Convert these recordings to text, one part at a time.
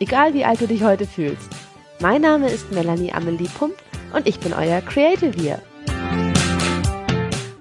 egal wie alt du dich heute fühlst. Mein Name ist Melanie Amelie Pump und ich bin euer Creative hier.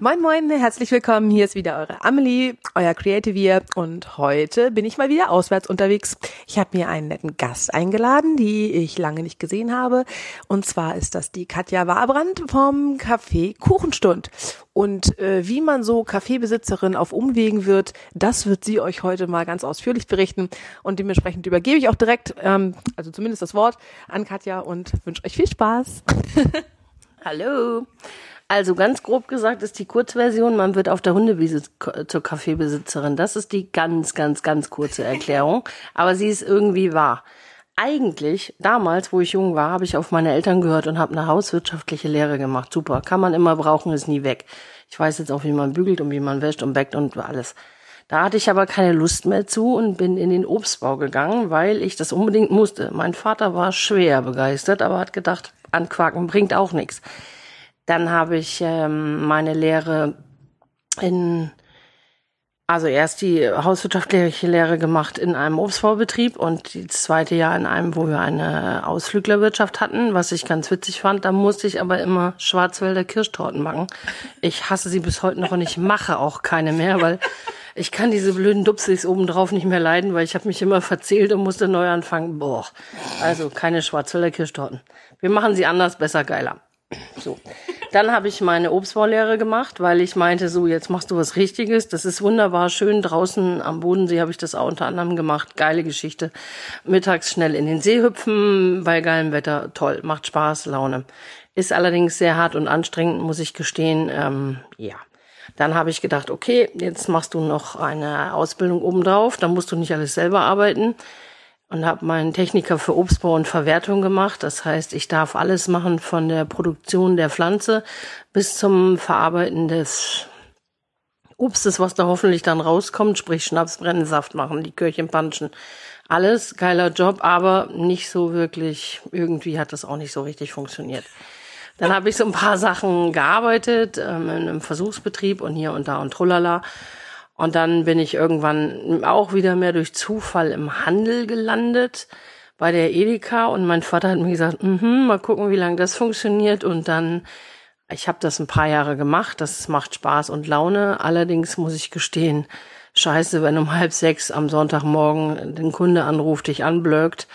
Moin Moin, herzlich willkommen. Hier ist wieder eure Amelie, euer Creative und heute bin ich mal wieder auswärts unterwegs. Ich habe mir einen netten Gast eingeladen, die ich lange nicht gesehen habe. Und zwar ist das die Katja Warbrand vom Café Kuchenstund. Und äh, wie man so Kaffeebesitzerin auf Umwegen wird, das wird sie euch heute mal ganz ausführlich berichten. Und dementsprechend übergebe ich auch direkt, ähm, also zumindest das Wort, an Katja und wünsche euch viel Spaß. Hallo. Also ganz grob gesagt ist die Kurzversion, man wird auf der Hundewiese zur Kaffeebesitzerin. Das ist die ganz, ganz, ganz kurze Erklärung. Aber sie ist irgendwie wahr. Eigentlich, damals, wo ich jung war, habe ich auf meine Eltern gehört und habe eine hauswirtschaftliche Lehre gemacht. Super, kann man immer brauchen, ist nie weg. Ich weiß jetzt auch, wie man bügelt und wie man wäscht und backt und alles. Da hatte ich aber keine Lust mehr zu und bin in den Obstbau gegangen, weil ich das unbedingt musste. Mein Vater war schwer begeistert, aber hat gedacht, anquaken bringt auch nichts. Dann habe ich ähm, meine Lehre in, also erst die hauswirtschaftliche Lehre gemacht in einem Obstbaubetrieb und die zweite Jahr in einem, wo wir eine Ausflüglerwirtschaft hatten, was ich ganz witzig fand. Da musste ich aber immer Schwarzwälder Kirschtorten machen. Ich hasse sie bis heute noch und ich mache auch keine mehr, weil ich kann diese blöden Dupsels obendrauf nicht mehr leiden, weil ich habe mich immer verzählt und musste neu anfangen. Boah, also keine Schwarzwälder Kirschtorten. Wir machen sie anders, besser, geiler. So. Dann habe ich meine Obstbaulehre gemacht, weil ich meinte, so, jetzt machst du was Richtiges. Das ist wunderbar schön. Draußen am Bodensee habe ich das auch unter anderem gemacht. Geile Geschichte. Mittags schnell in den See hüpfen, bei geilem Wetter. Toll. Macht Spaß, Laune. Ist allerdings sehr hart und anstrengend, muss ich gestehen. Ähm, ja. Dann habe ich gedacht, okay, jetzt machst du noch eine Ausbildung obendrauf. Dann musst du nicht alles selber arbeiten und habe meinen Techniker für Obstbau und Verwertung gemacht. Das heißt, ich darf alles machen von der Produktion der Pflanze bis zum Verarbeiten des Obstes, was da hoffentlich dann rauskommt, sprich Schnaps, Brennensaft machen, Likörchen panschen. Alles geiler Job, aber nicht so wirklich, irgendwie hat das auch nicht so richtig funktioniert. Dann habe ich so ein paar Sachen gearbeitet ähm, in einem Versuchsbetrieb und hier und da und trulala. Und dann bin ich irgendwann auch wieder mehr durch Zufall im Handel gelandet bei der Edeka. Und mein Vater hat mir gesagt, mhm, mal gucken, wie lange das funktioniert. Und dann ich habe das ein paar Jahre gemacht, das macht Spaß und Laune. Allerdings muss ich gestehen, scheiße, wenn um halb sechs am Sonntagmorgen den Kunde anruft, dich anblöckt,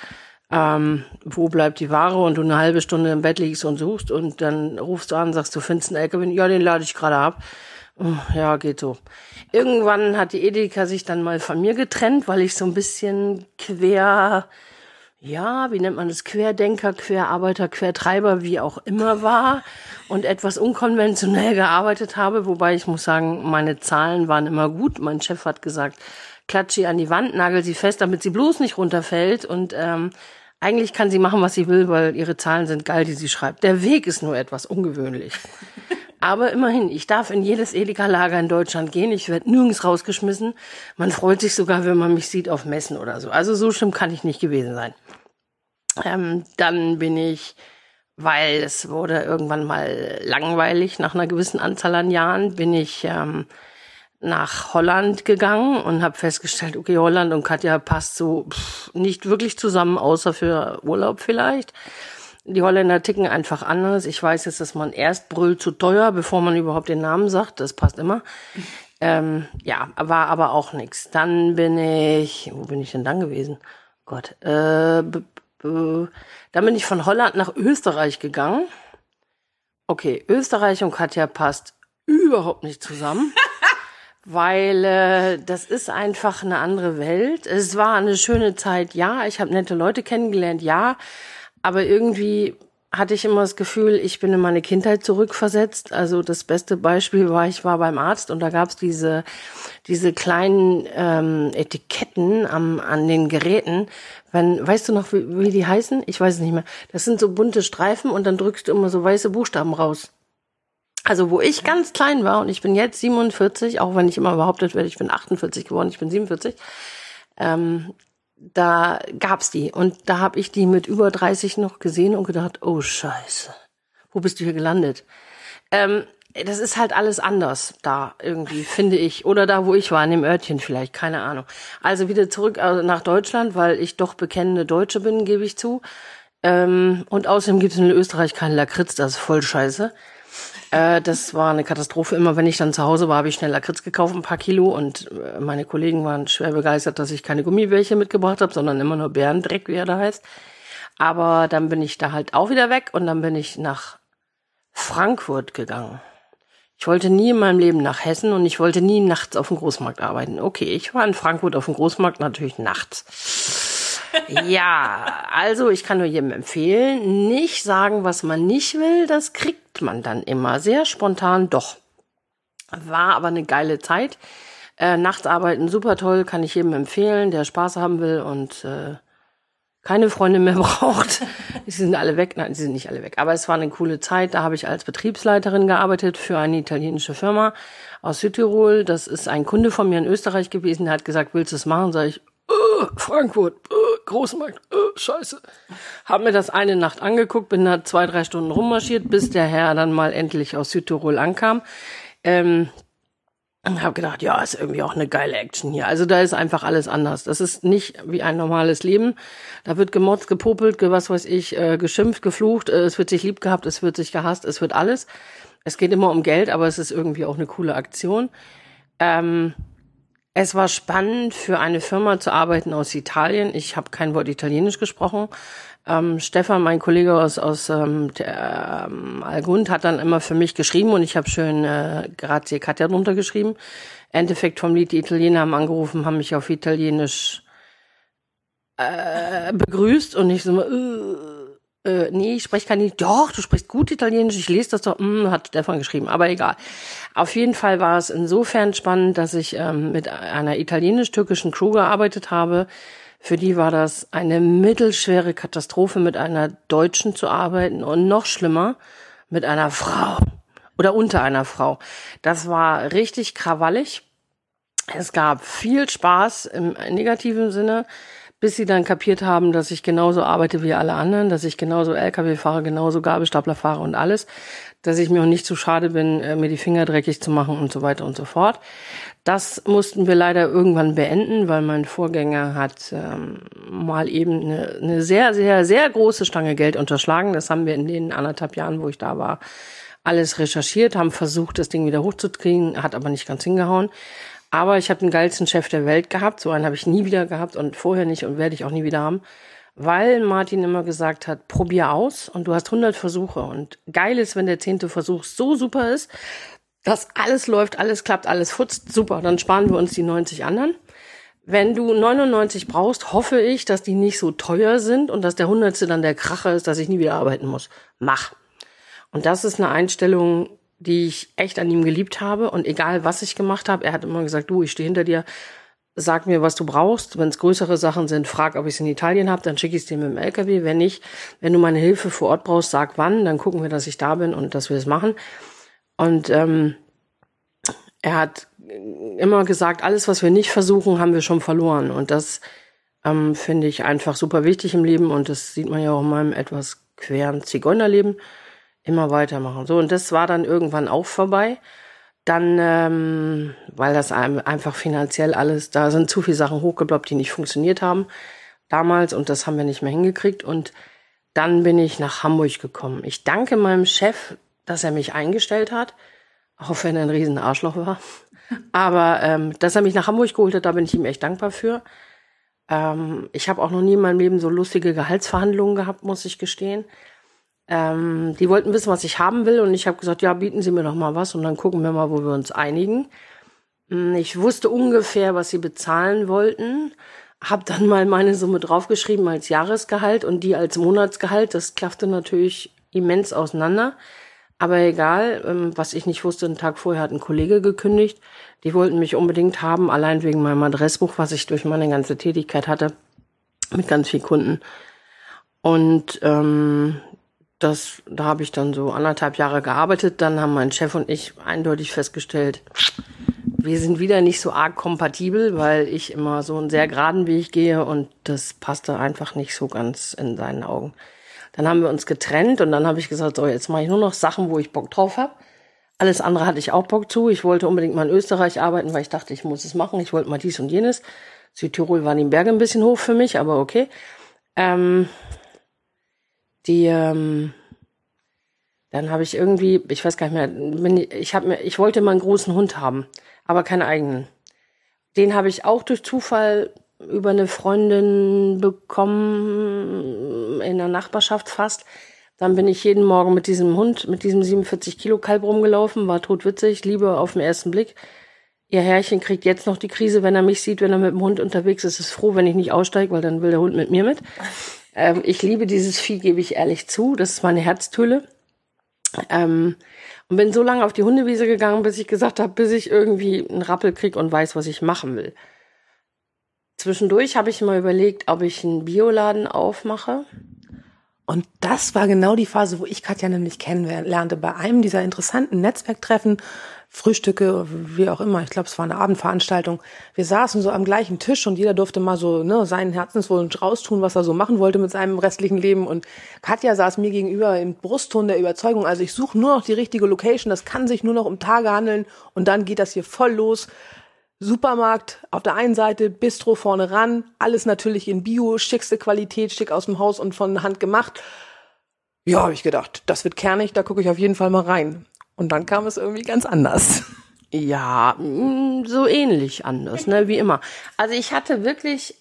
ähm, wo bleibt die Ware? Und du eine halbe Stunde im Bett liegst und suchst und dann rufst du an, sagst, du findest einen LKW, ja, den lade ich gerade ab. Ja, geht so. Irgendwann hat die Edeka sich dann mal von mir getrennt, weil ich so ein bisschen quer, ja, wie nennt man das, Querdenker, Querarbeiter, Quertreiber, wie auch immer war und etwas unkonventionell gearbeitet habe, wobei ich muss sagen, meine Zahlen waren immer gut. Mein Chef hat gesagt, klatsch sie an die Wand, nagel sie fest, damit sie bloß nicht runterfällt und ähm, eigentlich kann sie machen, was sie will, weil ihre Zahlen sind geil, die sie schreibt. Der Weg ist nur etwas ungewöhnlich. Aber immerhin, ich darf in jedes Edeka-Lager in Deutschland gehen. Ich werde nirgends rausgeschmissen. Man freut sich sogar, wenn man mich sieht auf Messen oder so. Also so schlimm kann ich nicht gewesen sein. Ähm, dann bin ich, weil es wurde irgendwann mal langweilig nach einer gewissen Anzahl an Jahren, bin ich ähm, nach Holland gegangen und habe festgestellt, okay, Holland und Katja passt so pff, nicht wirklich zusammen, außer für Urlaub vielleicht. Die Holländer ticken einfach anders. Ich weiß jetzt, dass man erst brüllt zu teuer, bevor man überhaupt den Namen sagt. Das passt immer. Ähm, ja, war aber auch nix. Dann bin ich, wo bin ich denn dann gewesen? Gott, äh, dann bin ich von Holland nach Österreich gegangen. Okay, Österreich und Katja passt überhaupt nicht zusammen. weil äh, das ist einfach eine andere Welt. Es war eine schöne Zeit, ja. Ich habe nette Leute kennengelernt, ja. Aber irgendwie hatte ich immer das Gefühl, ich bin in meine Kindheit zurückversetzt. Also das beste Beispiel war, ich war beim Arzt und da gab's diese, diese kleinen ähm, Etiketten am, an den Geräten. Wenn, weißt du noch, wie, wie die heißen? Ich weiß es nicht mehr. Das sind so bunte Streifen und dann drückst du immer so weiße Buchstaben raus. Also wo ich ganz klein war und ich bin jetzt 47, auch wenn ich immer behauptet werde, ich bin 48 geworden, ich bin 47, ähm, da gab's die und da habe ich die mit über 30 noch gesehen und gedacht, oh Scheiße, wo bist du hier gelandet? Ähm, das ist halt alles anders da irgendwie, finde ich. Oder da, wo ich war, in dem Örtchen vielleicht, keine Ahnung. Also wieder zurück äh, nach Deutschland, weil ich doch bekennende Deutsche bin, gebe ich zu. Ähm, und außerdem gibt es in Österreich keinen Lakritz, das ist voll scheiße. Äh, das war eine Katastrophe. Immer wenn ich dann zu Hause war, habe ich schnell Lakritz gekauft, ein paar Kilo. Und äh, meine Kollegen waren schwer begeistert, dass ich keine Gummibärchen mitgebracht habe, sondern immer nur Bärendreck, wie er da heißt. Aber dann bin ich da halt auch wieder weg und dann bin ich nach Frankfurt gegangen. Ich wollte nie in meinem Leben nach Hessen und ich wollte nie nachts auf dem Großmarkt arbeiten. Okay, ich war in Frankfurt auf dem Großmarkt natürlich nachts. Ja, also ich kann nur jedem empfehlen, nicht sagen, was man nicht will, das kriegt man dann immer sehr spontan doch. War aber eine geile Zeit. Äh, nachts arbeiten super toll, kann ich jedem empfehlen, der Spaß haben will und äh, keine Freunde mehr braucht. Sie sind alle weg. Nein, sie sind nicht alle weg. Aber es war eine coole Zeit. Da habe ich als Betriebsleiterin gearbeitet für eine italienische Firma aus Südtirol. Das ist ein Kunde von mir in Österreich gewesen. Der hat gesagt, willst du es machen? Sag ich, Frankfurt, Großmarkt, oh, scheiße. Hab mir das eine Nacht angeguckt, bin da zwei, drei Stunden rummarschiert, bis der Herr dann mal endlich aus Südtirol ankam. Ähm, und habe gedacht, ja, ist irgendwie auch eine geile Action hier. Also da ist einfach alles anders. Das ist nicht wie ein normales Leben. Da wird gemotzt, gepopelt, ge was weiß ich, äh, geschimpft, geflucht, äh, es wird sich lieb gehabt, es wird sich gehasst, es wird alles. Es geht immer um Geld, aber es ist irgendwie auch eine coole Aktion. Ähm, es war spannend, für eine Firma zu arbeiten aus Italien. Ich habe kein Wort Italienisch gesprochen. Ähm, Stefan, mein Kollege aus, aus ähm, der, ähm, Algund, hat dann immer für mich geschrieben und ich habe schön äh, Grazie Katja drunter geschrieben. Endeffekt vom Lied, die Italiener haben angerufen, haben mich auf Italienisch äh, begrüßt und ich so, äh, äh, nee, ich spreche kein Doch, du sprichst gut Italienisch, ich lese das doch, hm, hat Stefan geschrieben, aber egal. Auf jeden Fall war es insofern spannend, dass ich ähm, mit einer italienisch-türkischen Crew gearbeitet habe. Für die war das eine mittelschwere Katastrophe, mit einer Deutschen zu arbeiten und noch schlimmer, mit einer Frau oder unter einer Frau. Das war richtig krawallig. Es gab viel Spaß im negativen Sinne bis sie dann kapiert haben, dass ich genauso arbeite wie alle anderen, dass ich genauso LKW fahre, genauso Gabelstapler fahre und alles, dass ich mir auch nicht zu schade bin, äh, mir die Finger dreckig zu machen und so weiter und so fort. Das mussten wir leider irgendwann beenden, weil mein Vorgänger hat ähm, mal eben eine, eine sehr, sehr, sehr große Stange Geld unterschlagen. Das haben wir in den anderthalb Jahren, wo ich da war, alles recherchiert, haben versucht, das Ding wieder hochzukriegen, hat aber nicht ganz hingehauen. Aber ich habe den geilsten Chef der Welt gehabt. So einen habe ich nie wieder gehabt und vorher nicht und werde ich auch nie wieder haben. Weil Martin immer gesagt hat, probier aus und du hast 100 Versuche. Und geil ist, wenn der zehnte Versuch so super ist, dass alles läuft, alles klappt, alles futzt. Super, dann sparen wir uns die 90 anderen. Wenn du 99 brauchst, hoffe ich, dass die nicht so teuer sind und dass der hundertste dann der Kracher ist, dass ich nie wieder arbeiten muss. Mach. Und das ist eine Einstellung, die ich echt an ihm geliebt habe. Und egal, was ich gemacht habe, er hat immer gesagt, du, ich stehe hinter dir, sag mir, was du brauchst. Wenn es größere Sachen sind, frag, ob ich es in Italien habe, dann schicke ich es dir mit dem LKW. Wenn nicht, wenn du meine Hilfe vor Ort brauchst, sag wann, dann gucken wir, dass ich da bin und dass wir es machen. Und ähm, er hat immer gesagt, alles, was wir nicht versuchen, haben wir schon verloren. Und das ähm, finde ich einfach super wichtig im Leben. Und das sieht man ja auch in meinem etwas queren Zigeunerleben. Immer weitermachen. So, und das war dann irgendwann auch vorbei. Dann, ähm, weil das einfach finanziell alles, da sind zu viele Sachen hochgebloppt, die nicht funktioniert haben damals und das haben wir nicht mehr hingekriegt. Und dann bin ich nach Hamburg gekommen. Ich danke meinem Chef, dass er mich eingestellt hat, auch wenn er ein riesen Arschloch war. Aber ähm, dass er mich nach Hamburg geholt hat, da bin ich ihm echt dankbar für. Ähm, ich habe auch noch nie in meinem Leben so lustige Gehaltsverhandlungen gehabt, muss ich gestehen. Ähm, die wollten wissen, was ich haben will und ich habe gesagt, ja, bieten Sie mir doch mal was und dann gucken wir mal, wo wir uns einigen. Hm, ich wusste ungefähr, was sie bezahlen wollten, habe dann mal meine Summe draufgeschrieben als Jahresgehalt und die als Monatsgehalt. Das klaffte natürlich immens auseinander. Aber egal, ähm, was ich nicht wusste, einen Tag vorher hat ein Kollege gekündigt. Die wollten mich unbedingt haben, allein wegen meinem Adressbuch, was ich durch meine ganze Tätigkeit hatte, mit ganz vielen Kunden. Und ähm, das, da habe ich dann so anderthalb Jahre gearbeitet. Dann haben mein Chef und ich eindeutig festgestellt, wir sind wieder nicht so arg kompatibel, weil ich immer so einen sehr geraden Weg gehe und das passte einfach nicht so ganz in seinen Augen. Dann haben wir uns getrennt und dann habe ich gesagt, so, jetzt mache ich nur noch Sachen, wo ich Bock drauf habe. Alles andere hatte ich auch Bock zu. Ich wollte unbedingt mal in Österreich arbeiten, weil ich dachte, ich muss es machen. Ich wollte mal dies und jenes. Südtirol waren die Berge ein bisschen hoch für mich, aber okay. Ähm, die, ähm, dann habe ich irgendwie, ich weiß gar nicht mehr, ich habe mir, ich wollte mal einen großen Hund haben, aber keinen eigenen. Den habe ich auch durch Zufall über eine Freundin bekommen, in der Nachbarschaft fast. Dann bin ich jeden Morgen mit diesem Hund, mit diesem 47 Kilo Kalb rumgelaufen, war totwitzig, Liebe auf den ersten Blick. Ihr Herrchen kriegt jetzt noch die Krise, wenn er mich sieht, wenn er mit dem Hund unterwegs ist, ist froh, wenn ich nicht aussteige, weil dann will der Hund mit mir mit. Ähm, ich liebe dieses Vieh, gebe ich ehrlich zu. Das ist meine Herztöle. Ähm, und bin so lange auf die Hundewiese gegangen, bis ich gesagt habe, bis ich irgendwie einen Rappel krieg und weiß, was ich machen will. Zwischendurch habe ich mal überlegt, ob ich einen Bioladen aufmache. Und das war genau die Phase, wo ich Katja nämlich kennenlernte. Bei einem dieser interessanten Netzwerktreffen, Frühstücke, wie auch immer. Ich glaube, es war eine Abendveranstaltung. Wir saßen so am gleichen Tisch und jeder durfte mal so ne, seinen Herzenswunsch raustun, was er so machen wollte mit seinem restlichen Leben. Und Katja saß mir gegenüber im Brustton der Überzeugung. Also ich suche nur noch die richtige Location. Das kann sich nur noch um Tage handeln. Und dann geht das hier voll los. Supermarkt auf der einen Seite, Bistro vorne ran, alles natürlich in Bio, schickste Qualität, schick aus dem Haus und von Hand gemacht. Ja, habe ich gedacht, das wird kernig, da gucke ich auf jeden Fall mal rein. Und dann kam es irgendwie ganz anders. Ja, mm, so ähnlich anders, ne, wie immer. Also ich hatte wirklich,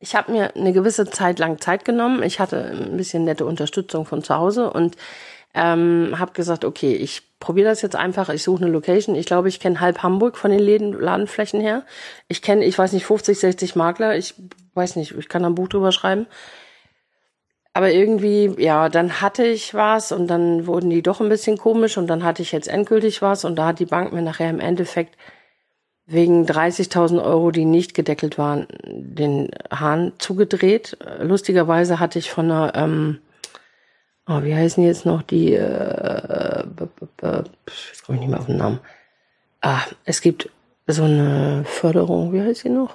ich habe mir eine gewisse Zeit lang Zeit genommen. Ich hatte ein bisschen nette Unterstützung von zu Hause und ähm, habe gesagt, okay, ich probiere das jetzt einfach. Ich suche eine Location. Ich glaube, ich kenne halb Hamburg von den Läden, Ladenflächen her. Ich kenne, ich weiß nicht, 50, 60 Makler. Ich weiß nicht, ich kann da ein Buch drüber schreiben. Aber irgendwie, ja, dann hatte ich was und dann wurden die doch ein bisschen komisch und dann hatte ich jetzt endgültig was und da hat die Bank mir nachher im Endeffekt wegen 30.000 Euro, die nicht gedeckelt waren, den Hahn zugedreht. Lustigerweise hatte ich von einer ähm, oh, wie heißen jetzt noch die, äh, jetzt komme ich nicht mehr auf den Namen. Ah, es gibt so eine Förderung, wie heißt sie noch?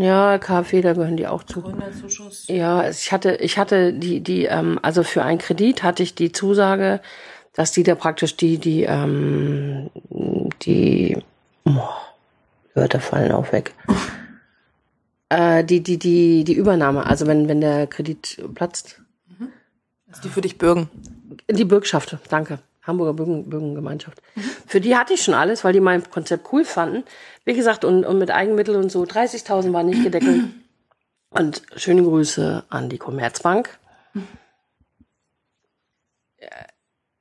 Ja, KfW, da gehören die auch zu. Gründerzuschuss. Ja, ich hatte, ich hatte die, die, ähm, also für einen Kredit hatte ich die Zusage, dass die da praktisch die, die, ähm, die, oh, Wörter fallen auch weg. äh, die, die, die, die Übernahme, also wenn, wenn der Kredit platzt, die für dich bürgen? Die Bürgschaft, danke. Hamburger Bürgen, Bürgengemeinschaft. Mhm. Für die hatte ich schon alles, weil die mein Konzept cool fanden. Wie gesagt, und, und mit Eigenmitteln und so. 30.000 waren nicht gedeckelt. Und schöne Grüße an die Commerzbank. Mhm.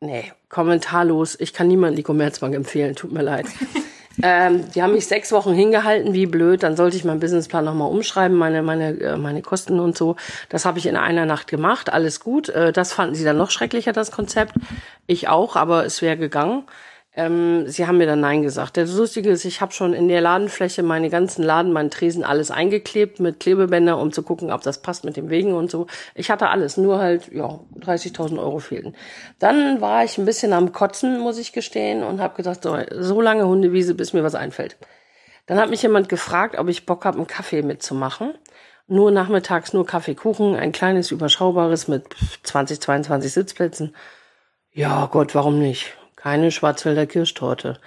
nee, kommentarlos. Ich kann niemanden die Commerzbank empfehlen. Tut mir leid. Ähm, die haben mich sechs Wochen hingehalten, wie blöd. Dann sollte ich meinen Businessplan nochmal umschreiben, meine, meine, äh, meine Kosten und so. Das habe ich in einer Nacht gemacht. Alles gut. Äh, das fanden sie dann noch schrecklicher, das Konzept. Ich auch, aber es wäre gegangen. Ähm, sie haben mir dann Nein gesagt. Das Lustige ist, ich habe schon in der Ladenfläche meine ganzen Laden, meinen Tresen alles eingeklebt mit Klebebänder, um zu gucken, ob das passt mit dem Wegen und so. Ich hatte alles, nur halt, ja, 30.000 Euro fehlten. Dann war ich ein bisschen am Kotzen, muss ich gestehen, und habe gedacht, so, so lange Hundewiese, bis mir was einfällt. Dann hat mich jemand gefragt, ob ich Bock habe, einen Kaffee mitzumachen. Nur nachmittags nur Kaffeekuchen, ein kleines, überschaubares mit 20, 22 Sitzplätzen. Ja, Gott, warum nicht? Keine Schwarzwälder Kirschtorte.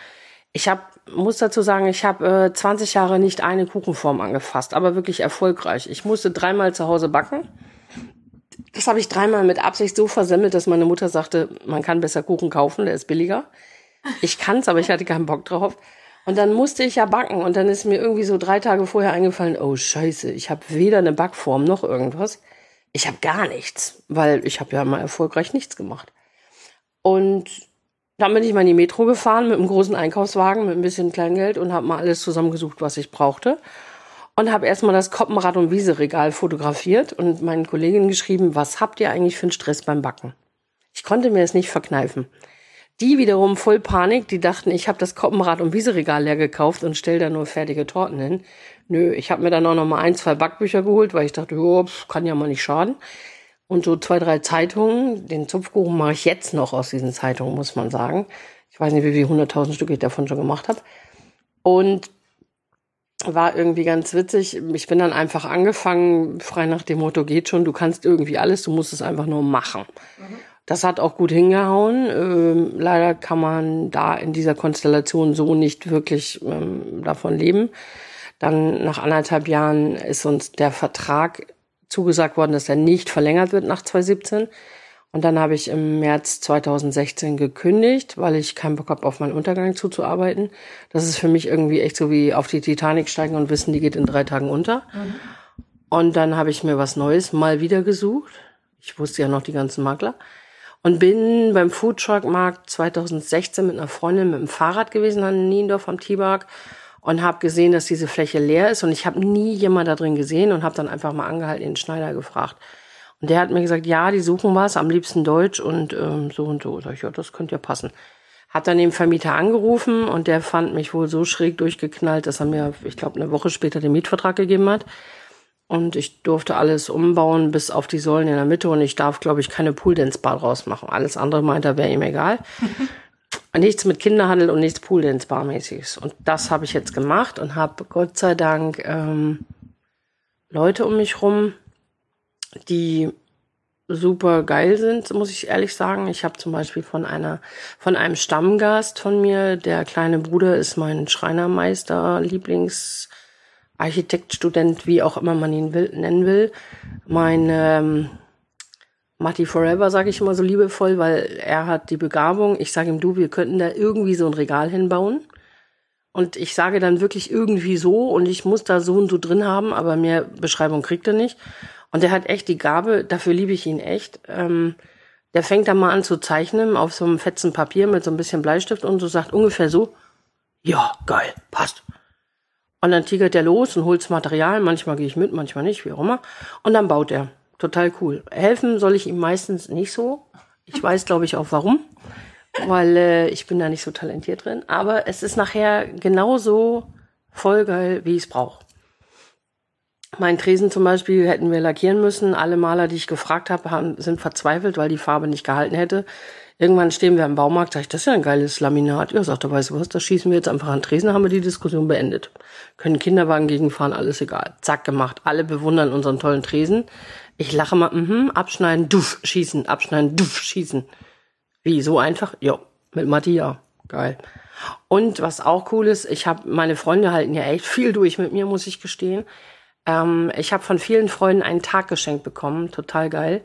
Ich habe, muss dazu sagen, ich habe äh, 20 Jahre nicht eine Kuchenform angefasst, aber wirklich erfolgreich. Ich musste dreimal zu Hause backen. Das habe ich dreimal mit Absicht so versemmelt, dass meine Mutter sagte, man kann besser Kuchen kaufen, der ist billiger. Ich kann's, aber ich hatte keinen Bock drauf. Und dann musste ich ja backen und dann ist mir irgendwie so drei Tage vorher eingefallen, oh scheiße, ich habe weder eine Backform noch irgendwas. Ich habe gar nichts, weil ich habe ja mal erfolgreich nichts gemacht. Und dann bin ich mal in die Metro gefahren mit einem großen Einkaufswagen, mit ein bisschen Kleingeld und habe mal alles zusammengesucht, was ich brauchte. Und habe erstmal das Koppenrad- und Wieseregal fotografiert und meinen Kolleginnen geschrieben, was habt ihr eigentlich für einen Stress beim Backen? Ich konnte mir es nicht verkneifen. Die wiederum voll Panik, die dachten, ich habe das Koppenrad und Wieseregal leer gekauft und stell da nur fertige Torten hin. Nö, ich habe mir dann auch noch mal ein, zwei Backbücher geholt, weil ich dachte, jo, kann ja mal nicht schaden. Und so zwei, drei Zeitungen. Den Zupfkuchen mache ich jetzt noch aus diesen Zeitungen, muss man sagen. Ich weiß nicht, wie viele hunderttausend Stück ich davon schon gemacht habe. Und war irgendwie ganz witzig. Ich bin dann einfach angefangen, frei nach dem Motto, geht schon, du kannst irgendwie alles, du musst es einfach nur machen. Mhm. Das hat auch gut hingehauen. Ähm, leider kann man da in dieser Konstellation so nicht wirklich ähm, davon leben. Dann nach anderthalb Jahren ist uns der Vertrag zugesagt worden, dass er nicht verlängert wird nach 2017. Und dann habe ich im März 2016 gekündigt, weil ich keinen Bock habe, auf meinen Untergang zuzuarbeiten. Das ist für mich irgendwie echt so wie auf die Titanic steigen und wissen, die geht in drei Tagen unter. Mhm. Und dann habe ich mir was Neues mal wieder gesucht. Ich wusste ja noch die ganzen Makler. Und bin beim Foodtruck-Markt 2016 mit einer Freundin mit dem Fahrrad gewesen an Niendorf am Tibak und habe gesehen, dass diese Fläche leer ist. Und ich habe nie jemand da drin gesehen und habe dann einfach mal angehalten, den Schneider gefragt und der hat mir gesagt, ja, die suchen was, am liebsten Deutsch und ähm, so und so. Sag ich, ja, das könnte ja passen. Hat dann den Vermieter angerufen und der fand mich wohl so schräg durchgeknallt, dass er mir, ich glaube, eine Woche später den Mietvertrag gegeben hat. Und ich durfte alles umbauen bis auf die Säulen in der Mitte und ich darf, glaube ich, keine Pooldance-Bar draus machen. Alles andere meint er, wäre ihm egal. nichts mit Kinderhandel und nichts Pooldance-Bar-mäßiges. Und das habe ich jetzt gemacht und habe Gott sei Dank ähm, Leute um mich rum, die super geil sind, muss ich ehrlich sagen. Ich habe zum Beispiel von einer, von einem Stammgast von mir, der kleine Bruder ist mein Schreinermeister, Lieblingsarchitekt, Student, wie auch immer man ihn will, nennen will. Mein ähm, Matti Forever, sage ich immer so liebevoll, weil er hat die Begabung. Ich sage ihm, du, wir könnten da irgendwie so ein Regal hinbauen. Und ich sage dann wirklich irgendwie so und ich muss da so und so drin haben, aber mehr Beschreibung kriegt er nicht. Und der hat echt die Gabe, dafür liebe ich ihn echt. Ähm, der fängt dann mal an zu zeichnen auf so einem fetzen Papier mit so ein bisschen Bleistift und so sagt ungefähr so, ja, geil, passt. Und dann tigert er los und holt's Material. Manchmal gehe ich mit, manchmal nicht, wie auch immer. Und dann baut er. Total cool. Helfen soll ich ihm meistens nicht so. Ich weiß, glaube ich, auch warum. Weil äh, ich bin da nicht so talentiert drin. Aber es ist nachher genauso voll geil, wie ich es brauche. Mein Tresen zum Beispiel hätten wir lackieren müssen. Alle Maler, die ich gefragt habe, sind verzweifelt, weil die Farbe nicht gehalten hätte. Irgendwann stehen wir im Baumarkt, sag ich, das ist ja ein geiles Laminat. Ja, sagt er, weißt du was, das schießen wir jetzt einfach an Tresen, haben wir die Diskussion beendet. Können Kinderwagen gegenfahren, alles egal. Zack, gemacht. Alle bewundern unseren tollen Tresen. Ich lache mal, mhm, abschneiden, duff, schießen, abschneiden, duff, schießen. Wie, so einfach? Jo, mit Matti, ja. Geil. Und was auch cool ist, ich habe meine Freunde halten ja echt viel durch mit mir, muss ich gestehen. Ähm, ich habe von vielen Freunden einen Tag geschenkt bekommen, total geil.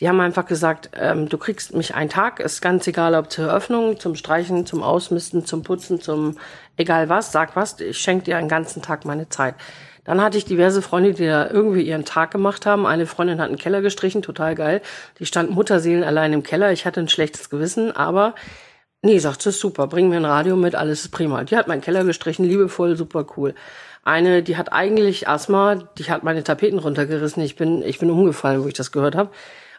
Die haben einfach gesagt, ähm, du kriegst mich einen Tag, ist ganz egal, ob zur Eröffnung, zum Streichen, zum Ausmisten, zum Putzen, zum egal was, sag was, ich schenke dir einen ganzen Tag meine Zeit. Dann hatte ich diverse Freunde, die da irgendwie ihren Tag gemacht haben. Eine Freundin hat einen Keller gestrichen, total geil. Die stand Mutterseelen allein im Keller. Ich hatte ein schlechtes Gewissen, aber nee, sagt sie, super, bring mir ein Radio mit, alles ist prima. Die hat meinen Keller gestrichen, liebevoll, super cool. Eine, die hat eigentlich Asthma, die hat meine Tapeten runtergerissen. Ich bin, ich bin umgefallen, wo ich das gehört habe.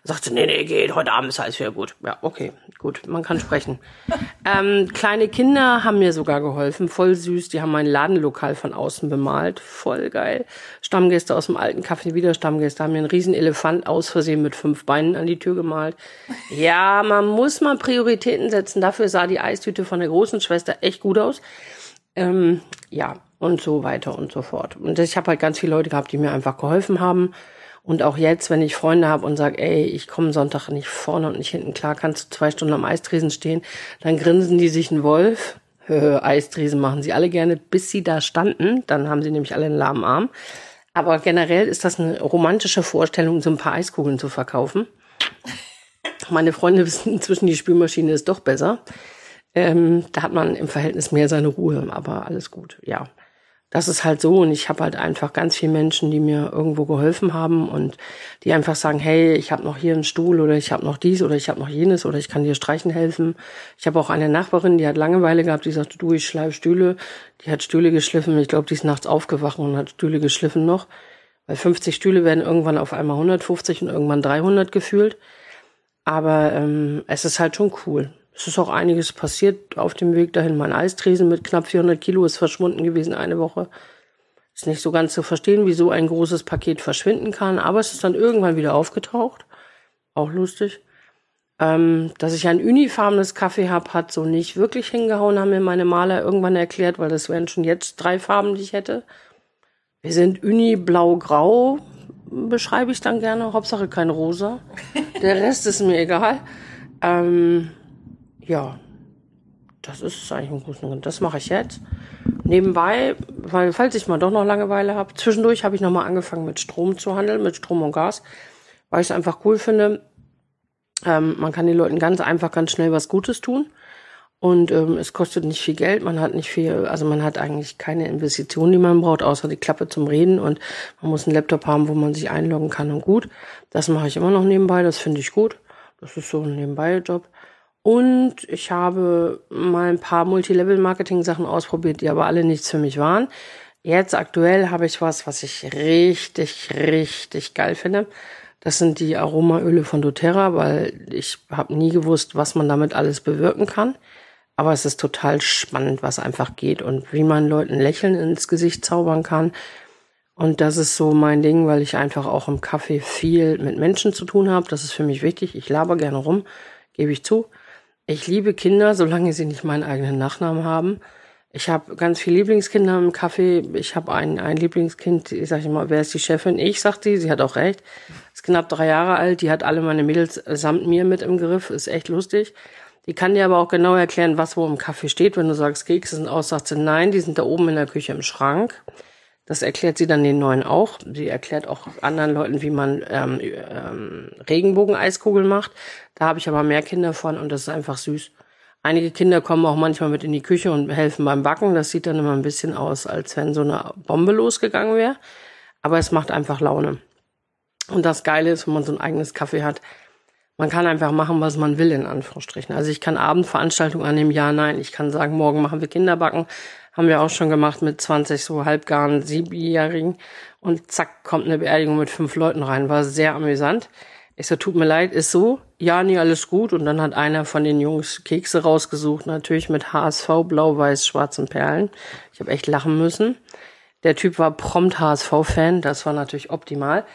Sagte, nee, nee, geht, heute Abend ist alles wieder gut. Ja, okay, gut, man kann sprechen. ähm, kleine Kinder haben mir sogar geholfen, voll süß. Die haben mein Ladenlokal von außen bemalt, voll geil. Stammgäste aus dem alten Café, wieder Stammgäste, haben mir einen riesen Elefant aus Versehen mit fünf Beinen an die Tür gemalt. Ja, man muss mal Prioritäten setzen. Dafür sah die Eistüte von der großen Schwester echt gut aus. Ähm, ja, und so weiter und so fort. Und ich habe halt ganz viele Leute gehabt, die mir einfach geholfen haben. Und auch jetzt, wenn ich Freunde habe und sage, ey, ich komme Sonntag nicht vorne und nicht hinten klar, kannst du zwei Stunden am Eistresen stehen, dann grinsen die sich einen Wolf. Eistresen machen sie alle gerne, bis sie da standen. Dann haben sie nämlich alle einen lahmen Arm. Aber generell ist das eine romantische Vorstellung, so ein paar Eiskugeln zu verkaufen. Meine Freunde wissen inzwischen, die Spülmaschine ist doch besser. Ähm, da hat man im Verhältnis mehr seine Ruhe, aber alles gut, ja das ist halt so und ich habe halt einfach ganz viele Menschen, die mir irgendwo geholfen haben und die einfach sagen, hey, ich habe noch hier einen Stuhl oder ich habe noch dies oder ich habe noch jenes oder ich kann dir streichen helfen. Ich habe auch eine Nachbarin, die hat Langeweile gehabt, die sagt, du, ich schleife Stühle. Die hat Stühle geschliffen. Ich glaube, die ist nachts aufgewacht und hat Stühle geschliffen noch. Weil 50 Stühle werden irgendwann auf einmal 150 und irgendwann 300 gefühlt. Aber ähm, es ist halt schon cool. Es ist auch einiges passiert auf dem Weg dahin. Mein Eistresen mit knapp 400 Kilo ist verschwunden gewesen eine Woche. Ist nicht so ganz zu verstehen, wieso ein großes Paket verschwinden kann, aber es ist dann irgendwann wieder aufgetaucht. Auch lustig. Ähm, dass ich ein unifarbenes Kaffee habe, hat so nicht wirklich hingehauen, haben mir meine Maler irgendwann erklärt, weil das wären schon jetzt drei Farben, die ich hätte. Wir sind uni blau-grau, beschreibe ich dann gerne. Hauptsache kein rosa. Der Rest ist mir egal. Ähm, ja, das ist es eigentlich im Großen und. Das mache ich jetzt. Nebenbei, weil falls ich mal doch noch Langeweile habe, zwischendurch habe ich nochmal angefangen mit Strom zu handeln, mit Strom und Gas, weil ich es einfach cool finde. Ähm, man kann den Leuten ganz einfach, ganz schnell was Gutes tun. Und ähm, es kostet nicht viel Geld, man hat nicht viel, also man hat eigentlich keine Investition, die man braucht, außer die Klappe zum Reden und man muss einen Laptop haben, wo man sich einloggen kann und gut. Das mache ich immer noch nebenbei, das finde ich gut. Das ist so ein Nebenbei-Job. Und ich habe mal ein paar Multilevel-Marketing-Sachen ausprobiert, die aber alle nichts für mich waren. Jetzt aktuell habe ich was, was ich richtig, richtig geil finde. Das sind die Aromaöle von doTERRA, weil ich habe nie gewusst, was man damit alles bewirken kann. Aber es ist total spannend, was einfach geht und wie man Leuten Lächeln ins Gesicht zaubern kann. Und das ist so mein Ding, weil ich einfach auch im Kaffee viel mit Menschen zu tun habe. Das ist für mich wichtig. Ich laber gerne rum, gebe ich zu. Ich liebe Kinder, solange sie nicht meinen eigenen Nachnamen haben. Ich habe ganz viele Lieblingskinder im Café. Ich habe ein, ein Lieblingskind, ich sage immer, wer ist die Chefin? Ich, sagt sie, sie hat auch recht. Ist knapp drei Jahre alt, die hat alle meine Mädels samt mir mit im Griff, ist echt lustig. Die kann dir aber auch genau erklären, was wo im Kaffee steht. Wenn du sagst, Kekse sind aus, sagt sie, nein, die sind da oben in der Küche im Schrank. Das erklärt sie dann den Neuen auch. Sie erklärt auch anderen Leuten, wie man ähm, ähm, Regenbogen-Eiskugeln macht. Da habe ich aber mehr Kinder von und das ist einfach süß. Einige Kinder kommen auch manchmal mit in die Küche und helfen beim Backen. Das sieht dann immer ein bisschen aus, als wenn so eine Bombe losgegangen wäre. Aber es macht einfach Laune. Und das Geile ist, wenn man so ein eigenes Kaffee hat, man kann einfach machen, was man will, in Anführungsstrichen. Also ich kann Abendveranstaltungen annehmen, ja, nein. Ich kann sagen, morgen machen wir Kinderbacken. Haben wir auch schon gemacht mit 20 so halbgaren Siebenjährigen. Und zack, kommt eine Beerdigung mit fünf Leuten rein. War sehr amüsant. Ich so, tut mir leid, ist so. Ja, nie alles gut. Und dann hat einer von den Jungs Kekse rausgesucht, natürlich mit HSV, blau-weiß, schwarzen Perlen. Ich habe echt lachen müssen. Der Typ war prompt HSV-Fan, das war natürlich optimal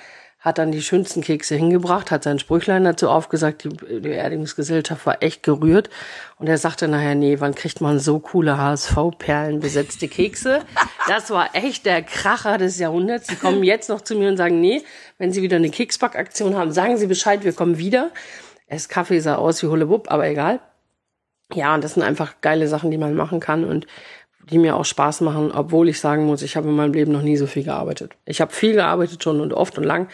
hat dann die schönsten Kekse hingebracht, hat sein Sprüchlein dazu aufgesagt, die, Beerdigungsgesellschaft war echt gerührt. Und er sagte nachher, nee, wann kriegt man so coole HSV-Perlen besetzte Kekse? Das war echt der Kracher des Jahrhunderts. Sie kommen jetzt noch zu mir und sagen, nee, wenn Sie wieder eine Keksbackaktion haben, sagen Sie Bescheid, wir kommen wieder. Es Kaffee sah aus wie Hullewupp, aber egal. Ja, und das sind einfach geile Sachen, die man machen kann und die mir auch Spaß machen, obwohl ich sagen muss, ich habe in meinem Leben noch nie so viel gearbeitet. Ich habe viel gearbeitet schon und oft und lang,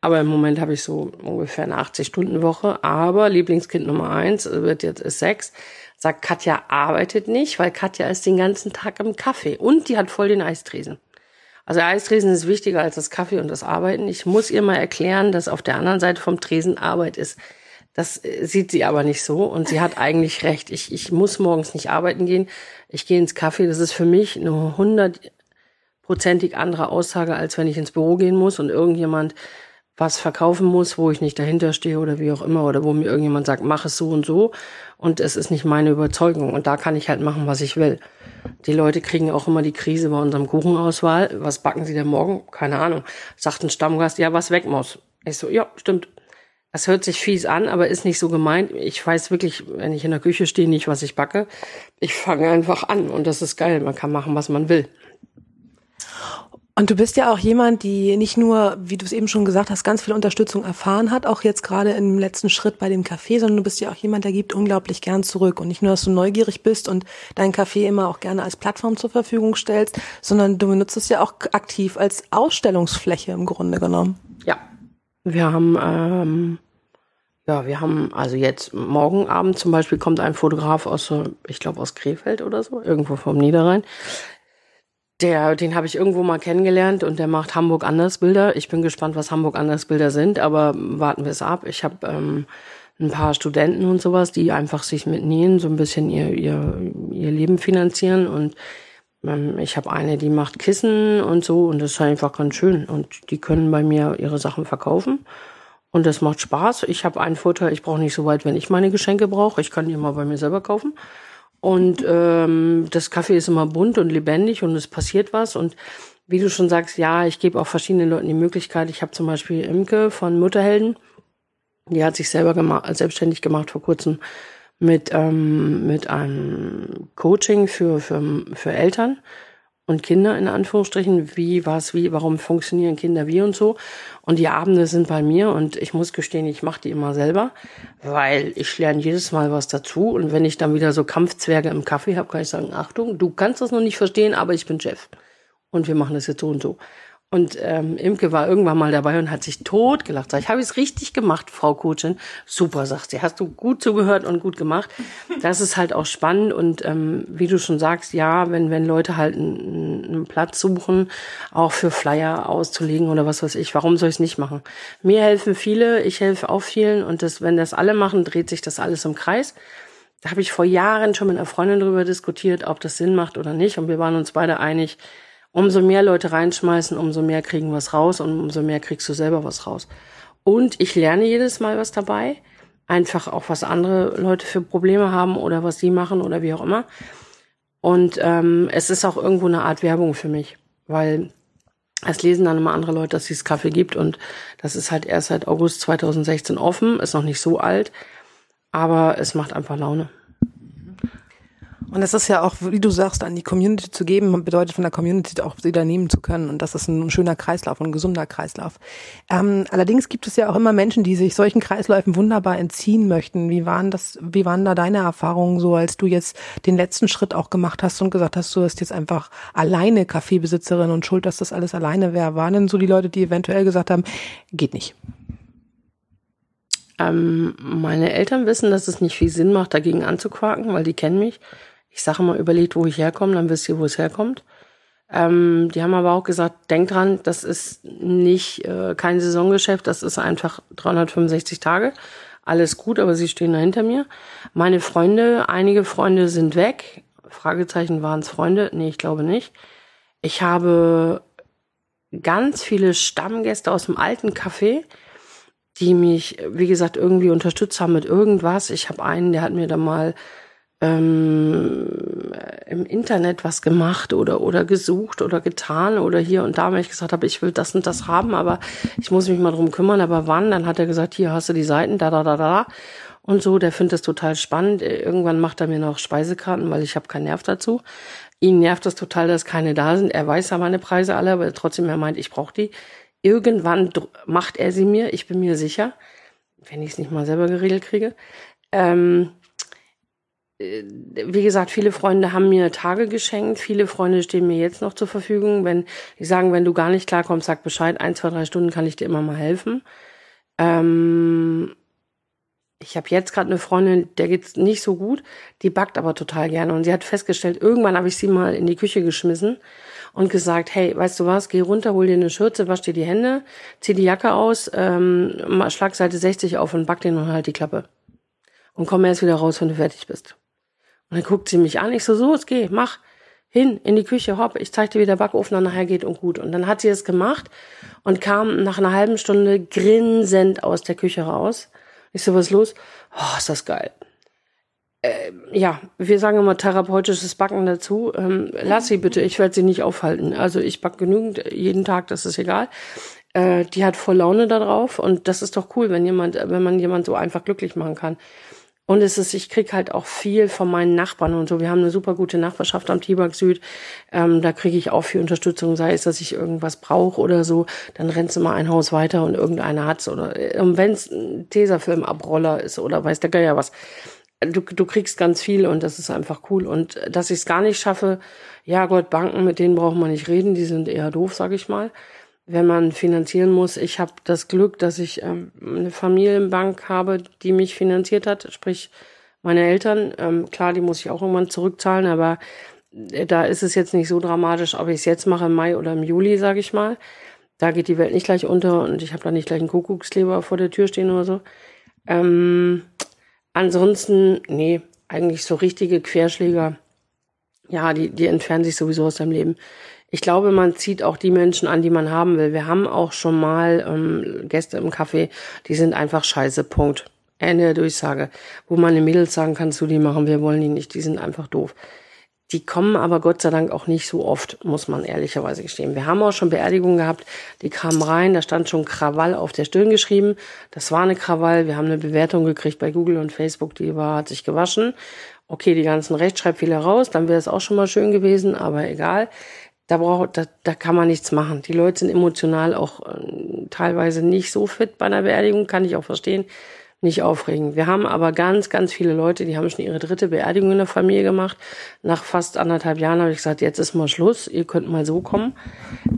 aber im Moment habe ich so ungefähr eine 80-Stunden-Woche. Aber Lieblingskind Nummer eins wird jetzt ist sechs. Sagt Katja arbeitet nicht, weil Katja ist den ganzen Tag im Kaffee und die hat voll den Eistresen. Also Eistresen ist wichtiger als das Kaffee und das Arbeiten. Ich muss ihr mal erklären, dass auf der anderen Seite vom Tresen Arbeit ist. Das äh, sieht sie aber nicht so und sie hat eigentlich recht. Ich, ich muss morgens nicht arbeiten gehen. Ich gehe ins Kaffee. Das ist für mich eine hundertprozentig andere Aussage, als wenn ich ins Büro gehen muss und irgendjemand was verkaufen muss, wo ich nicht dahinter stehe oder wie auch immer, oder wo mir irgendjemand sagt, mach es so und so und es ist nicht meine Überzeugung und da kann ich halt machen, was ich will. Die Leute kriegen auch immer die Krise bei unserem Kuchenauswahl. Was backen sie denn morgen? Keine Ahnung. Sagt ein Stammgast, ja, was weg muss. Ich so, ja, stimmt. Das hört sich fies an, aber ist nicht so gemeint. Ich weiß wirklich, wenn ich in der Küche stehe, nicht, was ich backe. Ich fange einfach an und das ist geil. Man kann machen, was man will. Und du bist ja auch jemand, die nicht nur, wie du es eben schon gesagt hast, ganz viel Unterstützung erfahren hat, auch jetzt gerade im letzten Schritt bei dem Café, sondern du bist ja auch jemand, der gibt unglaublich gern zurück. Und nicht nur, dass du neugierig bist und dein Café immer auch gerne als Plattform zur Verfügung stellst, sondern du benutzt es ja auch aktiv als Ausstellungsfläche im Grunde genommen. Ja, wir haben, ähm, ja, wir haben, also jetzt morgen Abend zum Beispiel kommt ein Fotograf aus, ich glaube aus Krefeld oder so, irgendwo vom Niederrhein. Der, den habe ich irgendwo mal kennengelernt und der macht Hamburg Andersbilder. Ich bin gespannt, was Hamburg Andersbilder sind, aber warten wir es ab. Ich habe ähm, ein paar Studenten und sowas, die einfach sich mit Nähen so ein bisschen ihr, ihr, ihr Leben finanzieren und ähm, ich habe eine, die macht Kissen und so und das ist einfach ganz schön und die können bei mir ihre Sachen verkaufen Und das macht Spaß. Ich habe einen Vorteil, ich brauche nicht so weit, wenn ich meine Geschenke brauche. Ich kann die immer bei mir selber kaufen. Und ähm, das Kaffee ist immer bunt und lebendig und es passiert was. Und wie du schon sagst, ja, ich gebe auch verschiedenen Leuten die Möglichkeit. Ich habe zum Beispiel Imke von Mutterhelden, die hat sich selber gemacht, selbstständig gemacht vor kurzem mit, ähm, mit einem Coaching für, für, für Eltern und Kinder in Anführungsstrichen, wie, was, wie, warum funktionieren Kinder wie und so. Und die Abende sind bei mir und ich muss gestehen, ich mache die immer selber, weil ich lerne jedes Mal was dazu. Und wenn ich dann wieder so Kampfzwerge im Kaffee habe, kann ich sagen, Achtung, du kannst das noch nicht verstehen, aber ich bin Chef. Und wir machen das jetzt so und so. Und ähm, Imke war irgendwann mal dabei und hat sich tot gelacht. Sag ich, habe ich es richtig gemacht, Frau Coachin? Super, sagt sie. Hast du gut zugehört und gut gemacht. Das ist halt auch spannend und ähm, wie du schon sagst, ja, wenn wenn Leute halt einen, einen Platz suchen, auch für Flyer auszulegen oder was weiß ich, warum soll ich es nicht machen? Mir helfen viele, ich helfe auch vielen und das, wenn das alle machen, dreht sich das alles im Kreis. Da habe ich vor Jahren schon mit einer Freundin drüber diskutiert, ob das Sinn macht oder nicht und wir waren uns beide einig umso mehr Leute reinschmeißen, umso mehr kriegen was raus und umso mehr kriegst du selber was raus. Und ich lerne jedes Mal was dabei. Einfach auch, was andere Leute für Probleme haben oder was sie machen oder wie auch immer. Und ähm, es ist auch irgendwo eine Art Werbung für mich, weil es lesen dann immer andere Leute, dass es Kaffee gibt und das ist halt erst seit August 2016 offen, ist noch nicht so alt, aber es macht einfach Laune. Und es ist ja auch, wie du sagst, an die Community zu geben, bedeutet von der Community auch wieder nehmen zu können. Und das ist ein schöner Kreislauf, ein gesunder Kreislauf. Ähm, allerdings gibt es ja auch immer Menschen, die sich solchen Kreisläufen wunderbar entziehen möchten. Wie waren das, wie waren da deine Erfahrungen so, als du jetzt den letzten Schritt auch gemacht hast und gesagt hast, du bist jetzt einfach alleine Kaffeebesitzerin und schuld, dass das alles alleine wäre? Waren denn so die Leute, die eventuell gesagt haben, geht nicht? Ähm, meine Eltern wissen, dass es nicht viel Sinn macht, dagegen anzuquaken, weil die kennen mich. Ich sage immer, überlegt, wo ich herkomme, dann wisst ihr, wo es herkommt. Ähm, die haben aber auch gesagt, denk dran, das ist nicht äh, kein Saisongeschäft, das ist einfach 365 Tage. Alles gut, aber sie stehen da hinter mir. Meine Freunde, einige Freunde sind weg. Fragezeichen waren es Freunde? Nee, ich glaube nicht. Ich habe ganz viele Stammgäste aus dem alten Café, die mich, wie gesagt, irgendwie unterstützt haben mit irgendwas. Ich habe einen, der hat mir da mal ähm, im Internet was gemacht oder oder gesucht oder getan oder hier und da, wenn ich gesagt habe, ich will das und das haben, aber ich muss mich mal drum kümmern. Aber wann? Dann hat er gesagt, hier hast du die Seiten, da da da da und so. Der findet das total spannend. Irgendwann macht er mir noch Speisekarten, weil ich habe keinen Nerv dazu. Ihn nervt das total, dass keine da sind. Er weiß ja meine Preise alle, aber trotzdem er meint, ich brauche die. Irgendwann macht er sie mir, ich bin mir sicher, wenn ich es nicht mal selber geregelt kriege. Ähm, äh, wie gesagt, viele Freunde haben mir Tage geschenkt. Viele Freunde stehen mir jetzt noch zur Verfügung. Wenn die sagen, wenn du gar nicht klarkommst, sag Bescheid. Ein, zwei, drei Stunden kann ich dir immer mal helfen. Ähm, ich habe jetzt gerade eine Freundin, der geht's nicht so gut. Die backt aber total gerne und sie hat festgestellt, irgendwann habe ich sie mal in die Küche geschmissen und gesagt, hey, weißt du was, geh runter, hol dir eine Schürze, wasch dir die Hände, zieh die Jacke aus, ähm, schlag Seite 60 auf und back den und halt die Klappe. Und komm erst wieder raus, wenn du fertig bist. Und dann guckt sie mich an. Ich so, so, es geht, mach hin in die Küche, hopp, ich zeig dir, wie der Backofen nachher geht und gut. Und dann hat sie es gemacht und kam nach einer halben Stunde grinsend aus der Küche raus. Ich so, was ist los? Oh, ist das geil. Äh, ja, wir sagen immer therapeutisches Backen dazu. Ähm, lass sie bitte, ich werde sie nicht aufhalten. Also ich back genügend jeden Tag, das ist egal. Äh, die hat voll Laune darauf und das ist doch cool, wenn jemand, wenn man jemand so einfach glücklich machen kann. Und es ist, ich krieg halt auch viel von meinen Nachbarn und so. Wir haben eine super gute Nachbarschaft am Tibak Süd. Ähm, da kriege ich auch viel Unterstützung, sei es, dass ich irgendwas brauche oder so. Dann rennst du mal ein Haus weiter und irgendeiner hat's. Oder ähm, wenn es ein Tesafilm-Abroller ist oder weiß der Geier was. Du, du kriegst ganz viel und das ist einfach cool. Und dass ich es gar nicht schaffe, ja Gott, Banken, mit denen braucht man nicht reden, die sind eher doof, sag ich mal wenn man finanzieren muss. Ich habe das Glück, dass ich ähm, eine Familienbank habe, die mich finanziert hat, sprich meine Eltern. Ähm, klar, die muss ich auch irgendwann zurückzahlen, aber äh, da ist es jetzt nicht so dramatisch, ob ich es jetzt mache im Mai oder im Juli, sage ich mal. Da geht die Welt nicht gleich unter und ich habe da nicht gleich einen Kuckuckskleber vor der Tür stehen oder so. Ähm, ansonsten, nee, eigentlich so richtige Querschläger, ja, die, die entfernen sich sowieso aus deinem Leben Ich glaube, man zieht auch die Menschen an, die man haben will. Wir haben auch schon mal ähm, Gäste im Café, die sind einfach scheiße, Punkt. Ende der Durchsage. Wo meine Mädels sagen, kannst du die machen, wir wollen die nicht, die sind einfach doof. Die kommen aber Gott sei Dank auch nicht so oft, muss man ehrlicherweise gestehen. Wir haben auch schon Beerdigungen gehabt, die kamen rein, da stand schon Krawall auf der Stirn geschrieben. Das war eine Krawall. Wir haben eine Bewertung gekriegt bei Google und Facebook, die war, hat sich gewaschen. Okay, die ganzen Rechtschreibfehler raus, dann wäre es auch schon mal schön gewesen, aber egal. Da braucht, da, da kann man nichts machen. Die Leute sind emotional auch äh, teilweise nicht so fit bei einer Beerdigung, kann ich auch verstehen nicht aufregen. Wir haben aber ganz, ganz viele Leute, die haben schon ihre dritte Beerdigung in der Familie gemacht. Nach fast anderthalb Jahren habe ich gesagt, jetzt ist mal Schluss, ihr könnt mal so kommen.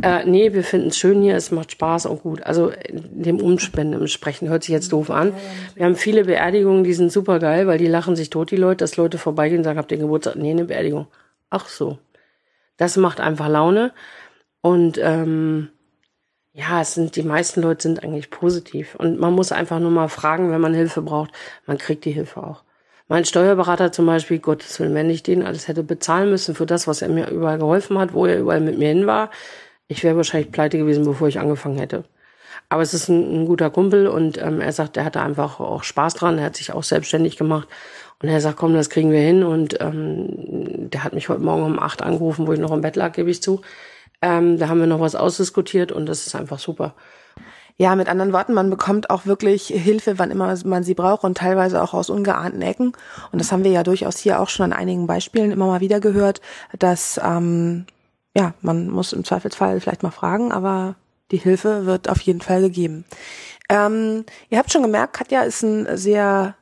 Äh, nee, wir finden es schön hier, es macht Spaß und gut. Also dem Umspenden Sprechen hört sich jetzt doof an. Wir haben viele Beerdigungen, die sind super geil, weil die lachen sich tot, die Leute, dass Leute vorbeigehen und sagen, habt ihr Geburtstag? Nee, eine Beerdigung. Ach so. Das macht einfach Laune. Und ähm, ja, es sind, die meisten Leute sind eigentlich positiv. Und man muss einfach nur mal fragen, wenn man Hilfe braucht. Man kriegt die Hilfe auch. Mein Steuerberater zum Beispiel, Gottes Willen, wenn ich den alles hätte bezahlen müssen für das, was er mir überall geholfen hat, wo er überall mit mir hin war, ich wäre wahrscheinlich pleite gewesen, bevor ich angefangen hätte. Aber es ist ein, ein guter Kumpel und ähm, er sagt, er hatte einfach auch Spaß dran, er hat sich auch selbstständig gemacht. Und er sagt, komm, das kriegen wir hin. Und ähm, der hat mich heute Morgen um acht angerufen, wo ich noch im Bett lag, gebe ich zu. Ähm, da haben wir noch was ausdiskutiert und das ist einfach super. Ja, mit anderen Worten, man bekommt auch wirklich Hilfe, wann immer man sie braucht und teilweise auch aus ungeahnten Ecken. Und das haben wir ja durchaus hier auch schon an einigen Beispielen immer mal wieder gehört, dass ähm, ja, man muss im Zweifelsfall vielleicht mal fragen, aber die Hilfe wird auf jeden Fall gegeben. Ähm, ihr habt schon gemerkt, Katja ist ein sehr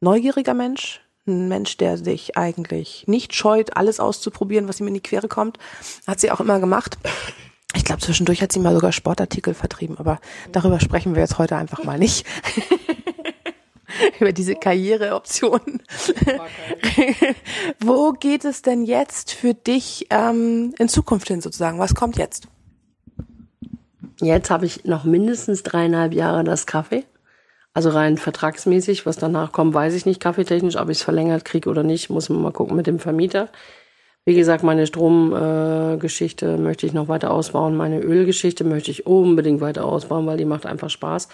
neugieriger Mensch, ein Mensch, der sich eigentlich nicht scheut, alles auszuprobieren, was ihm in die Quere kommt. Hat sie auch immer gemacht. Ich glaube, zwischendurch hat sie mal sogar Sportartikel vertrieben, aber darüber sprechen wir jetzt heute einfach mal nicht. Über diese Karriereoptionen. Wo geht es denn jetzt für dich ähm, in Zukunft hin sozusagen? Was kommt jetzt? Jetzt habe ich noch mindestens dreieinhalb Jahre das Kaffee. Also rein vertragsmäßig, was danach kommt, weiß ich nicht kaffeetechnisch, ob ich es verlängert kriege oder nicht, muss man mal gucken mit dem Vermieter. Wie gesagt, meine Stromgeschichte äh, möchte ich noch weiter ausbauen. Meine Ölgeschichte möchte ich unbedingt weiter ausbauen, weil die macht einfach Spaß.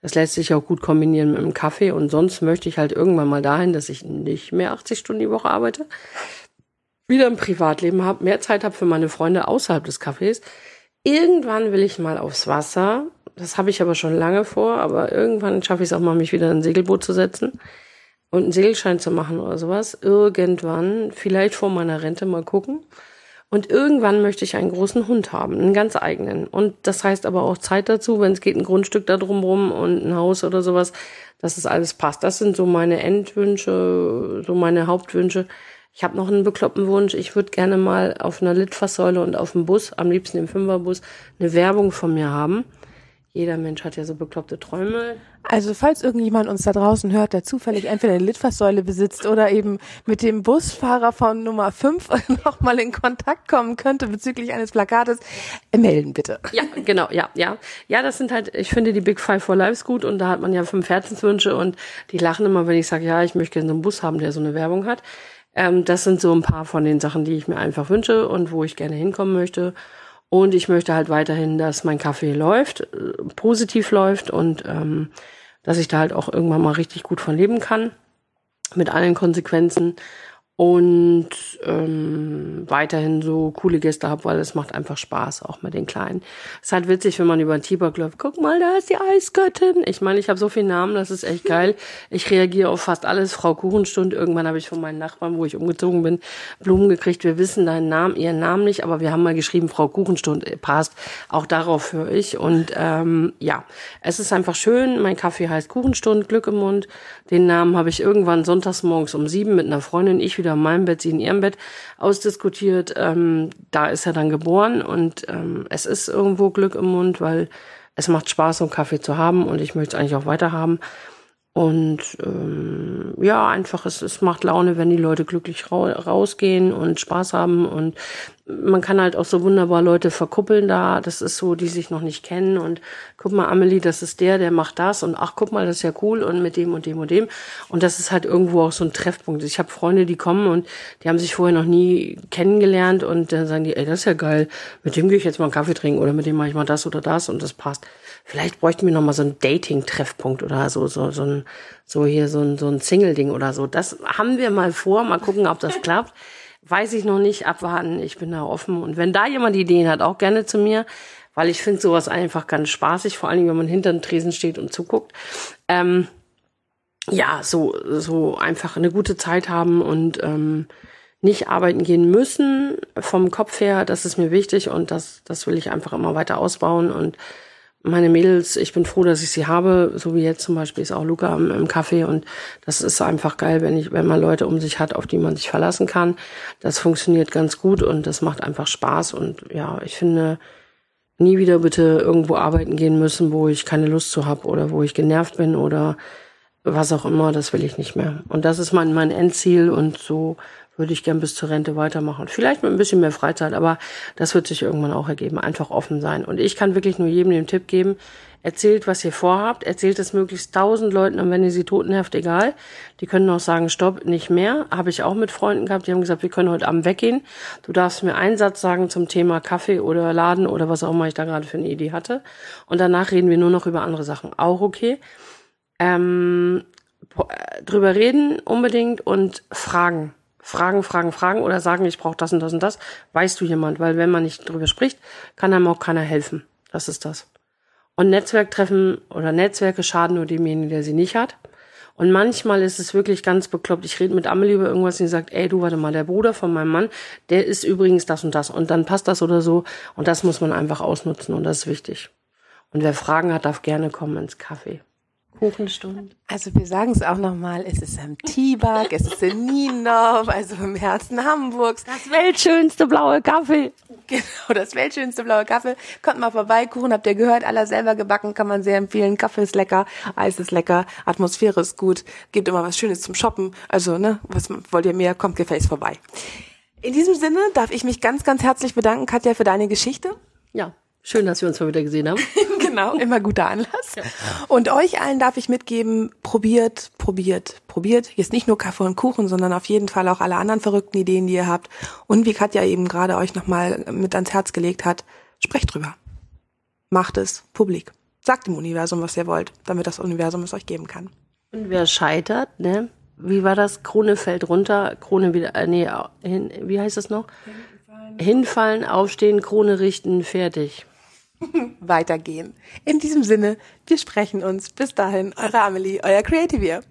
Das lässt sich auch gut kombinieren mit dem Kaffee. Und sonst möchte ich halt irgendwann mal dahin, dass ich nicht mehr 80 Stunden die Woche arbeite, wieder ein Privatleben habe, mehr Zeit habe für meine Freunde außerhalb des Kaffees. Irgendwann will ich mal aufs Wasser das habe ich aber schon lange vor, aber irgendwann schaffe ich es auch mal, mich wieder in ein Segelboot zu setzen und einen Segelschein zu machen oder sowas. Irgendwann, vielleicht vor meiner Rente mal gucken. Und irgendwann möchte ich einen großen Hund haben, einen ganz eigenen. Und das heißt aber auch Zeit dazu, wenn es geht, ein Grundstück da drumrum und ein Haus oder sowas, dass es alles passt. Das sind so meine Endwünsche, so meine Hauptwünsche. Ich habe noch einen bekloppten Wunsch. Ich würde gerne mal auf einer Litfaßsäule und auf dem Bus, am liebsten im Fünferbus, eine Werbung von mir haben jeder Mensch hat ja so bekloppte Träume. Also falls irgendjemand uns da draußen hört, der zufällig entweder eine Litfaßsäule besitzt oder eben mit dem Busfahrer von Nummer 5 nochmal in Kontakt kommen könnte bezüglich eines Plakates, äh, melden bitte. Ja, genau, ja, ja. Ja, das sind halt, ich finde die Big Five for Lives gut und da hat man ja fünf Herzenswünsche und die lachen immer, wenn ich sage, ja, ich möchte gerne so einen Bus haben, der so eine Werbung hat. Ähm, das sind so ein paar von den Sachen, die ich mir einfach wünsche und wo ich gerne hinkommen möchte. Und ich möchte halt weiterhin, dass mein Kaffee läuft, äh, positiv läuft und ähm, dass ich da halt auch irgendwann mal richtig gut von leben kann. Mit allen Konsequenzen und ähm, weiterhin so coole Gäste habe, weil es macht einfach Spaß, auch mit den Kleinen. Es ist halt witzig, wenn man über den T-Bag läuft. Guck mal, da ist die Eisgöttin. Ich meine, ich habe so viele Namen, das ist echt geil. Ich reagiere auf fast alles. Frau Kuchenstund, irgendwann habe ich von meinen Nachbarn, wo ich umgezogen bin, Blumen gekriegt. Wir wissen deinen Namen, ihren Namen nicht, aber wir haben mal geschrieben, Frau Kuchenstund äh, passt. Auch darauf höre ich. Und ähm, ja, es ist einfach schön. Mein Kaffee heißt Kuchenstund, Glück im Mund. Den Namen habe ich irgendwann sonntags morgens um sieben mit einer Freundin, ich wieder in meinem Bett, sie in ihrem Bett ausdiskutiert. Ähm, da ist er dann geboren und ähm, es ist irgendwo Glück im Mund, weil es macht Spaß, so einen Kaffee zu haben und ich möchte es eigentlich auch weiter haben. Und ähm, ja, einfach, es, es macht Laune, wenn die Leute glücklich ra rausgehen und Spaß haben. Und man kann halt auch so wunderbar Leute verkuppeln da. Das ist so, die sich noch nicht kennen. Und guck mal, Amelie, das ist der, der macht das. Und ach, guck mal, das ist ja cool. Und mit dem und dem und dem. Und das ist halt irgendwo auch so ein Treffpunkt. Ich habe Freunde, die kommen und die haben sich vorher noch nie kennengelernt. Und dann sagen die, ey, das ist ja geil. Mit dem gehe ich jetzt mal einen Kaffee trinken. Oder mit dem mache ich mal das oder das. Und das passt. Vielleicht bräuchten wir noch mal so einen Dating-Treffpunkt oder so, so, so ein, so hier so ein, so ein Single-Ding oder so. Das haben wir mal vor. Mal gucken, ob das klappt. Weiß ich noch nicht, abwarten. Ich bin da offen. Und wenn da jemand Ideen hat, auch gerne zu mir, weil ich finde sowas einfach ganz spaßig, vor allem wenn man hinter dem Tresen steht und zuguckt. Ähm, ja, so, so einfach eine gute Zeit haben und ähm, nicht arbeiten gehen müssen vom Kopf her, das ist mir wichtig und das, das will ich einfach immer weiter ausbauen und meine Mädels, ich bin froh, dass ich sie habe, so wie jetzt zum Beispiel ist auch Luca im, im Café und das ist einfach geil, wenn ich, wenn man Leute um sich hat, auf die man sich verlassen kann. Das funktioniert ganz gut und das macht einfach Spaß und ja, ich finde, nie wieder bitte irgendwo arbeiten gehen müssen, wo ich keine Lust zu habe oder wo ich genervt bin oder was auch immer, das will ich nicht mehr. Und das ist mein, mein Endziel und so würde ich gern bis zur Rente weitermachen. Vielleicht mit ein bisschen mehr Freizeit, aber das wird sich irgendwann auch ergeben. Einfach offen sein. Und ich kann wirklich nur jedem den Tipp geben, erzählt, was ihr vorhabt, erzählt es möglichst tausend Leuten und wenn ihr sie totenheft, egal. Die können auch sagen, stopp, nicht mehr. Habe ich auch mit Freunden gehabt, die haben gesagt, wir können heute Abend weggehen. Du darfst mir einen Satz sagen zum Thema Kaffee oder Laden oder was auch immer ich da gerade für eine Idee hatte. Und danach reden wir nur noch über andere Sachen. Auch okay. Ähm, äh, drüber reden unbedingt und fragen fragen, fragen, fragen oder sagen, ich brauche das und das und das, weißt du jemand, weil wenn man nicht drüber spricht, kann einem auch keiner helfen. Das ist das. Und Netzwerktreffen oder Netzwerke schaden nur demjenigen, der sie nicht hat. Und manchmal ist es wirklich ganz bekloppt. Ich rede mit Amelie über irgendwas und sie sagt, ey, du warte mal, der Bruder von meinem Mann, der ist übrigens das und das. Und dann passt das oder so. Und das muss man einfach ausnutzen und das ist wichtig. Und wer Fragen hat, darf gerne kommen ins Café. Kuchenstunde. Also wir sagen es auch nochmal, es ist am Tibak, es ist in Nienhof, also im Herzen Hamburgs. Das weltschönste blaue Kaffee. Genau, das weltschönste blaue Kaffee. Kommt mal vorbei, Kuchen habt ihr gehört, aller selber gebacken, kann man sehr empfehlen. Kaffee ist lecker, Eis ist lecker, Atmosphäre ist gut, gibt immer was Schönes zum Shoppen. Also, ne, was wollt ihr mehr, kommt gefälligst vorbei. In diesem Sinne darf ich mich ganz, ganz herzlich bedanken, Katja, für deine Geschichte. Ja, schön, dass wir uns mal wieder gesehen haben. genau, immer guter Anlass. Und euch allen darf ich mitgeben, probiert, probiert, probiert. Jetzt nicht nur Kaffee und Kuchen, sondern auf jeden Fall auch alle anderen verrückten Ideen, die ihr habt. Und wie Katja eben gerade euch nochmal mit ans Herz gelegt hat, sprecht drüber. Macht es publik. Sagt dem Universum, was ihr wollt, damit das Universum es euch geben kann. Und wer scheitert, ne? Wie war das? Krone fällt runter, Krone wieder, äh, nee, hin, wie heißt das noch? Hinfallen. Hinfallen, aufstehen, Krone richten, fertig. weitergehen. In diesem Sinne, wir sprechen uns. Bis dahin, eure Amelie, euer Creative.